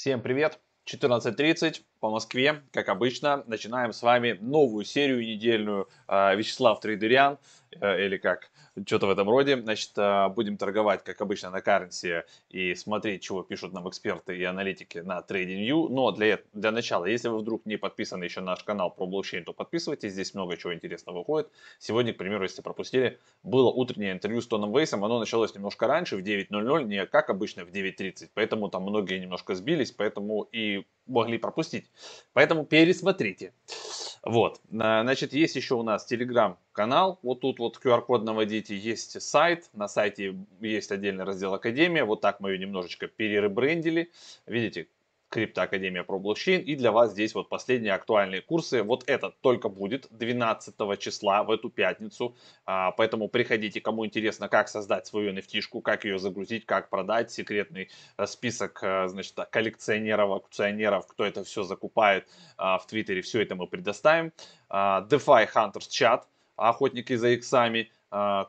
Всем привет! 14.30 по Москве, как обычно, начинаем с вами новую серию недельную. А, Вячеслав Трейдерян, э, или как что-то в этом роде. Значит, а, будем торговать, как обычно, на каренсе и смотреть, чего пишут нам эксперты и аналитики на TradingView. Но для, для начала, если вы вдруг не подписаны еще на наш канал про блокчейн, то подписывайтесь, здесь много чего интересного выходит. Сегодня, к примеру, если пропустили, было утреннее интервью с Тоном Вейсом, оно началось немножко раньше, в 9.00, не как обычно в 9.30, поэтому там многие немножко сбились, поэтому и могли пропустить. Поэтому пересмотрите. Вот, значит, есть еще у нас телеграм-канал, вот тут вот QR-код наводите, есть сайт, на сайте есть отдельный раздел Академия, вот так мы ее немножечко переребрендили, видите, Криптоакадемия про блокчейн. И для вас здесь вот последние актуальные курсы. Вот этот только будет 12 числа в эту пятницу. А, поэтому приходите, кому интересно, как создать свою nft как ее загрузить, как продать. Секретный э, список э, значит, коллекционеров, акционеров, кто это все закупает а, в Твиттере. Все это мы предоставим. А, DeFi Hunters чат, охотники за иксами а,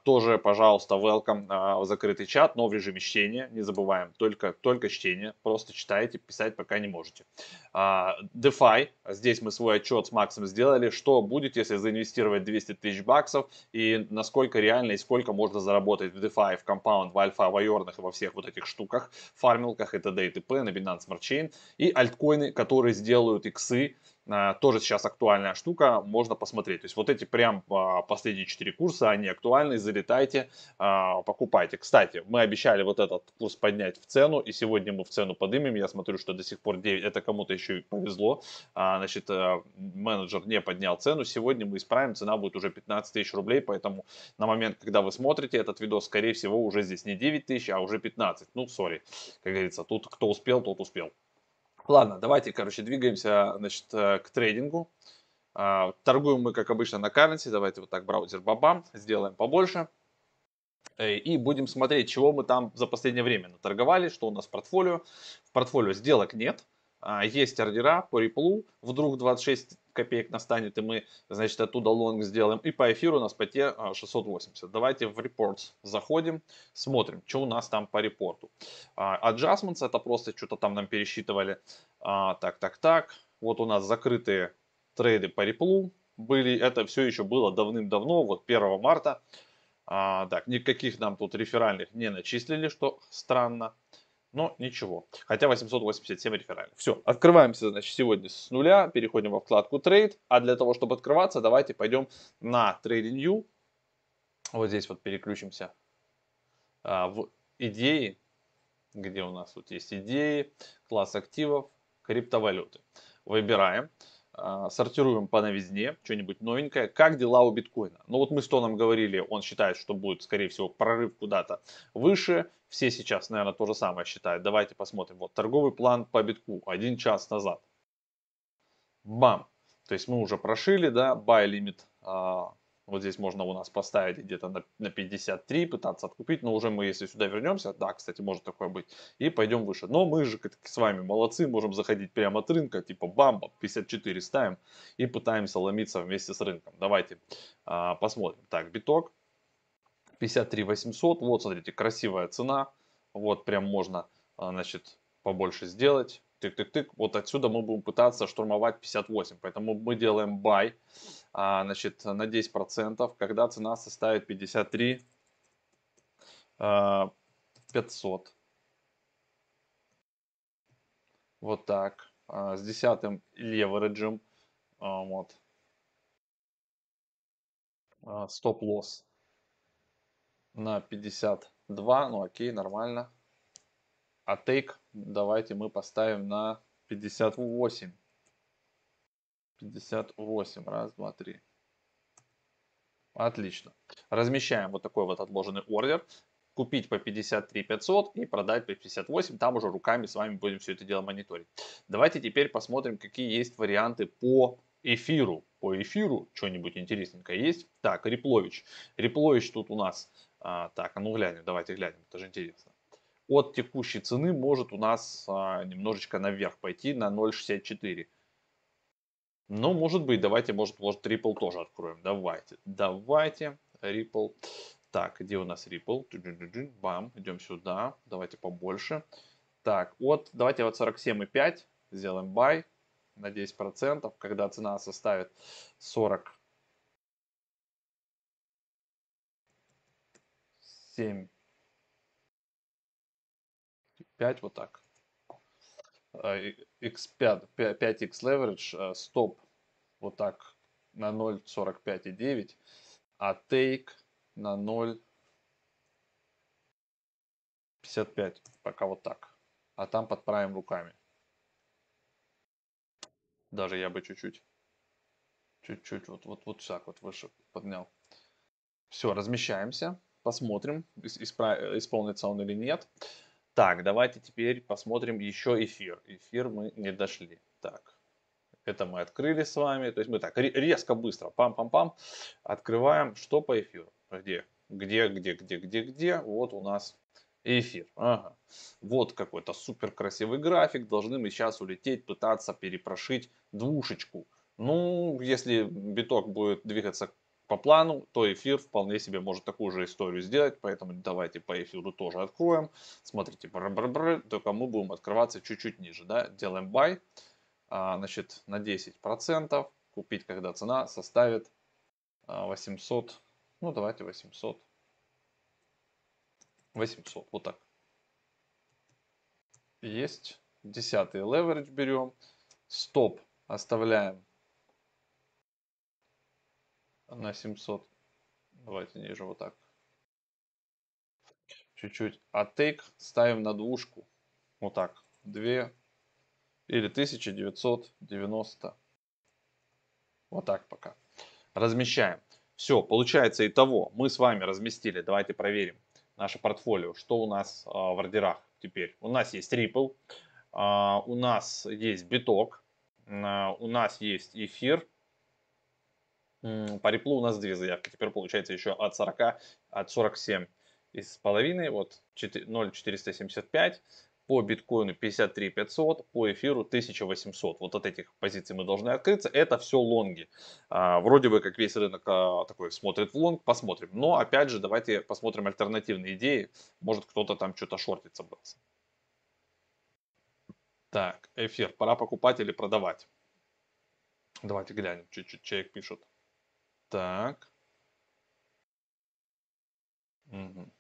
тоже, пожалуйста, welcome а, в закрытый чат, но в режиме чтения, не забываем, только, только чтение, просто читайте, писать пока не можете. А, DeFi, здесь мы свой отчет с Максом сделали, что будет, если заинвестировать 200 тысяч баксов и насколько реально и сколько можно заработать в DeFi, в Compound, в Альфа, в Айорнах и во всех вот этих штуках, фармилках и т.д. и т.п. на Binance Smart Chain и альткоины, которые сделают иксы, а, тоже сейчас актуальная штука, можно посмотреть. То есть вот эти прям а, последние 4 курса, они актуальны, залетайте, покупайте. Кстати, мы обещали вот этот курс поднять в цену, и сегодня мы в цену поднимем. Я смотрю, что до сих пор 9, это кому-то и повезло. Значит, менеджер не поднял цену, сегодня мы исправим, цена будет уже 15 тысяч рублей, поэтому на момент, когда вы смотрите этот видос, скорее всего, уже здесь не 9 тысяч, а уже 15. Ну, сори, как говорится, тут кто успел, тот успел. Ладно, давайте, короче, двигаемся значит, э, к трейдингу. А, торгуем мы, как обычно, на currency. Давайте вот так браузер бабам, сделаем побольше. Э, и будем смотреть, чего мы там за последнее время наторговали, что у нас в портфолио. В портфолио сделок нет. А, есть ордера по Ripple, вдруг 26 копеек настанет, и мы, значит, оттуда лонг сделаем. И по эфиру у нас по те 680. Давайте в reports заходим, смотрим, что у нас там по репорту. А, adjustments, это просто что-то там нам пересчитывали. А, так, так, так. Вот у нас закрытые трейды по Ripple были. Это все еще было давным-давно, вот 1 марта. А, так, никаких нам тут реферальных не начислили, что странно. Но ничего. Хотя 887 реферальных. Все, открываемся, значит, сегодня с нуля, переходим во вкладку Trade. А для того, чтобы открываться, давайте пойдем на TradingView. Вот здесь вот переключимся а, в идеи, где у нас тут есть идеи, класс активов, криптовалюты. Выбираем. А, сортируем по новизне, что-нибудь новенькое. Как дела у биткоина? Ну вот мы с Тоном говорили, он считает, что будет, скорее всего, прорыв куда-то выше. Все сейчас, наверное, то же самое считают. Давайте посмотрим. Вот торговый план по битку один час назад. Бам! То есть мы уже прошили, да, buy limit а, вот здесь можно у нас поставить где-то на, на 53, пытаться откупить, но уже мы, если сюда вернемся, да, кстати, может такое быть, и пойдем выше. Но мы же с вами молодцы, можем заходить прямо от рынка, типа бамба, 54 ставим и пытаемся ломиться вместе с рынком. Давайте а, посмотрим. Так, биток 53 800, вот смотрите, красивая цена, вот прям можно, а, значит, побольше сделать тык-тык-тык, вот отсюда мы будем пытаться штурмовать 58. Поэтому мы делаем buy а, значит, на 10%, когда цена составит 53 а, 500. Вот так. А, с десятым левереджем. А, вот. Стоп-лосс на 52. Ну окей, нормально. А тейк давайте мы поставим на 58. 58. Раз, два, три. Отлично. Размещаем вот такой вот отложенный ордер. Купить по 53 500 и продать по 58. Там уже руками с вами будем все это дело мониторить. Давайте теперь посмотрим, какие есть варианты по эфиру. По эфиру что-нибудь интересненькое есть. Так, Реплович. Реплович тут у нас... А, так, а ну глянем, давайте глянем, это же интересно от текущей цены может у нас а, немножечко наверх пойти на 0.64. Ну, может быть, давайте, может, может, Ripple тоже откроем. Давайте, давайте, Ripple. Так, где у нас Ripple? Бам, идем сюда. Давайте побольше. Так, вот давайте вот 47,5 сделаем buy на 10%, когда цена составит 40 7 5 вот так. X5 5x leverage стоп вот так на 0.45,9 а take на 0.55 пока вот так. А там подправим руками. Даже я бы чуть-чуть чуть-чуть вот вот вот так вот выше поднял. Все размещаемся посмотрим исполнится он или нет так давайте теперь посмотрим еще эфир эфир мы не дошли так это мы открыли с вами то есть мы так резко быстро пам-пам-пам открываем что по эфиру где где где где где где вот у нас эфир. Ага. Вот какой-то супер красивый график. Должны мы сейчас улететь, пытаться перепрошить двушечку. Ну, если биток будет двигаться по плану, то эфир вполне себе может такую же историю сделать. Поэтому давайте по эфиру тоже откроем. Смотрите, бр -бр -бр, только мы будем открываться чуть-чуть ниже. Да? Делаем buy. А, значит, на 10%. Купить, когда цена составит 800. А, ну, давайте 800. 800, вот так. Есть. Десятый leverage берем. Стоп оставляем на 700. Давайте ниже вот так. Чуть-чуть. А take ставим на двушку. Вот так. 2 или 1990. Вот так пока. Размещаем. Все, получается итого. Мы с вами разместили. Давайте проверим наше портфолио, что у нас а, в ордерах теперь. У нас есть Ripple, а, у нас есть биток, а, у нас есть эфир. По Ripple у нас две заявки. Теперь получается еще от 40, от 47 и с половиной, вот 0,475 по биткоину 53 500, по эфиру 1800. Вот от этих позиций мы должны открыться. Это все лонги. А, вроде бы как весь рынок а, такой смотрит в лонг, посмотрим. Но опять же давайте посмотрим альтернативные идеи. Может кто-то там что-то шортить собрался. Так, эфир. Пора покупать или продавать? Давайте глянем. Чуть-чуть человек пишет. Так. Угу.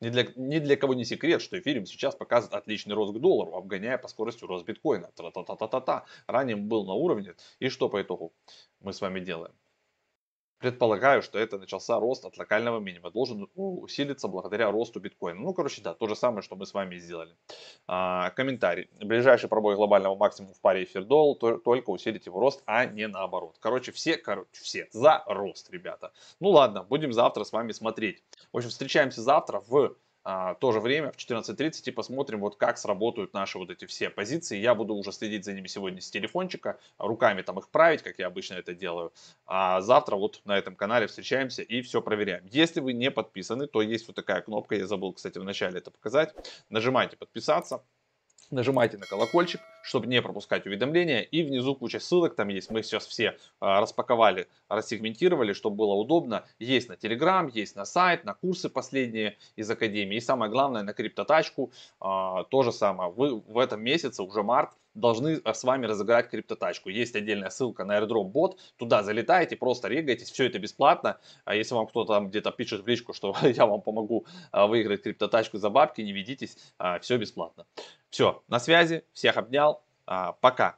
Ни для, ни для кого не секрет, что эфириум сейчас показывает отличный рост к доллару, обгоняя по скорости рост биткоина. Та-та-та-та-та. Ранее был на уровне. И что по итогу мы с вами делаем? Предполагаю, что это начался рост от локального минимума. Должен усилиться благодаря росту биткоина. Ну, короче, да, то же самое, что мы с вами сделали. А, комментарий. Ближайший пробой глобального максимума в паре эфир доллар то, только усилить его рост, а не наоборот. Короче, все, короче, все за рост, ребята. Ну ладно, будем завтра с вами смотреть. В общем, встречаемся завтра в а, то же время в 14.30 и посмотрим, вот как сработают наши вот эти все позиции. Я буду уже следить за ними сегодня с телефончика, руками там их править, как я обычно это делаю. А завтра вот на этом канале встречаемся и все проверяем. Если вы не подписаны, то есть вот такая кнопка, я забыл, кстати, в начале это показать. Нажимайте подписаться нажимайте на колокольчик, чтобы не пропускать уведомления. И внизу куча ссылок там есть. Мы сейчас все а, распаковали, рассегментировали, чтобы было удобно. Есть на Telegram, есть на сайт, на курсы последние из Академии. И самое главное, на криптотачку а, то же самое. Вы в этом месяце, уже март, должны а, с вами разыграть криптотачку. Есть отдельная ссылка на airdrop бот, туда залетаете, просто регайтесь, все это бесплатно. А если вам кто-то там где-то пишет в личку, что я вам помогу а, выиграть криптотачку за бабки, не ведитесь, все бесплатно. Все, на связи, всех обнял, пока.